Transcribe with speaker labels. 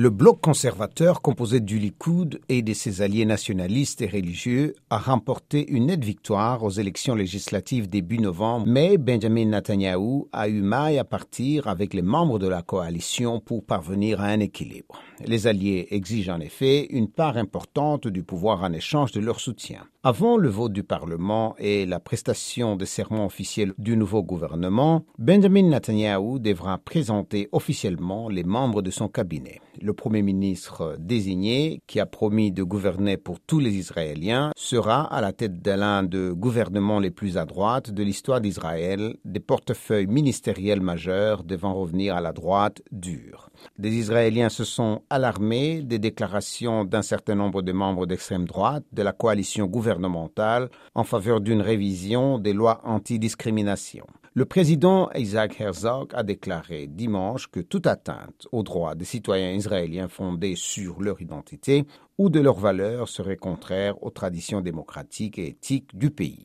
Speaker 1: Le bloc conservateur composé du Likoud et de ses alliés nationalistes et religieux a remporté une nette victoire aux élections législatives début novembre, mais Benjamin Netanyahu a eu maille à partir avec les membres de la coalition pour parvenir à un équilibre. Les alliés exigent en effet une part importante du pouvoir en échange de leur soutien. Avant le vote du Parlement et la prestation de serment officiel du nouveau gouvernement, Benjamin Netanyahu devra présenter officiellement les membres de son cabinet. Le Premier ministre désigné, qui a promis de gouverner pour tous les Israéliens, sera à la tête de l'un des gouvernements les plus à droite de l'histoire d'Israël, des portefeuilles ministériels majeurs devant revenir à la droite dure. Des Israéliens se sont alarmés des déclarations d'un certain nombre de membres d'extrême droite de la coalition gouvernementale en faveur d'une révision des lois antidiscrimination. Le président Isaac Herzog a déclaré dimanche que toute atteinte aux droits des citoyens israéliens fondés sur leur identité ou de leurs valeurs serait contraire aux traditions démocratiques et éthiques du pays.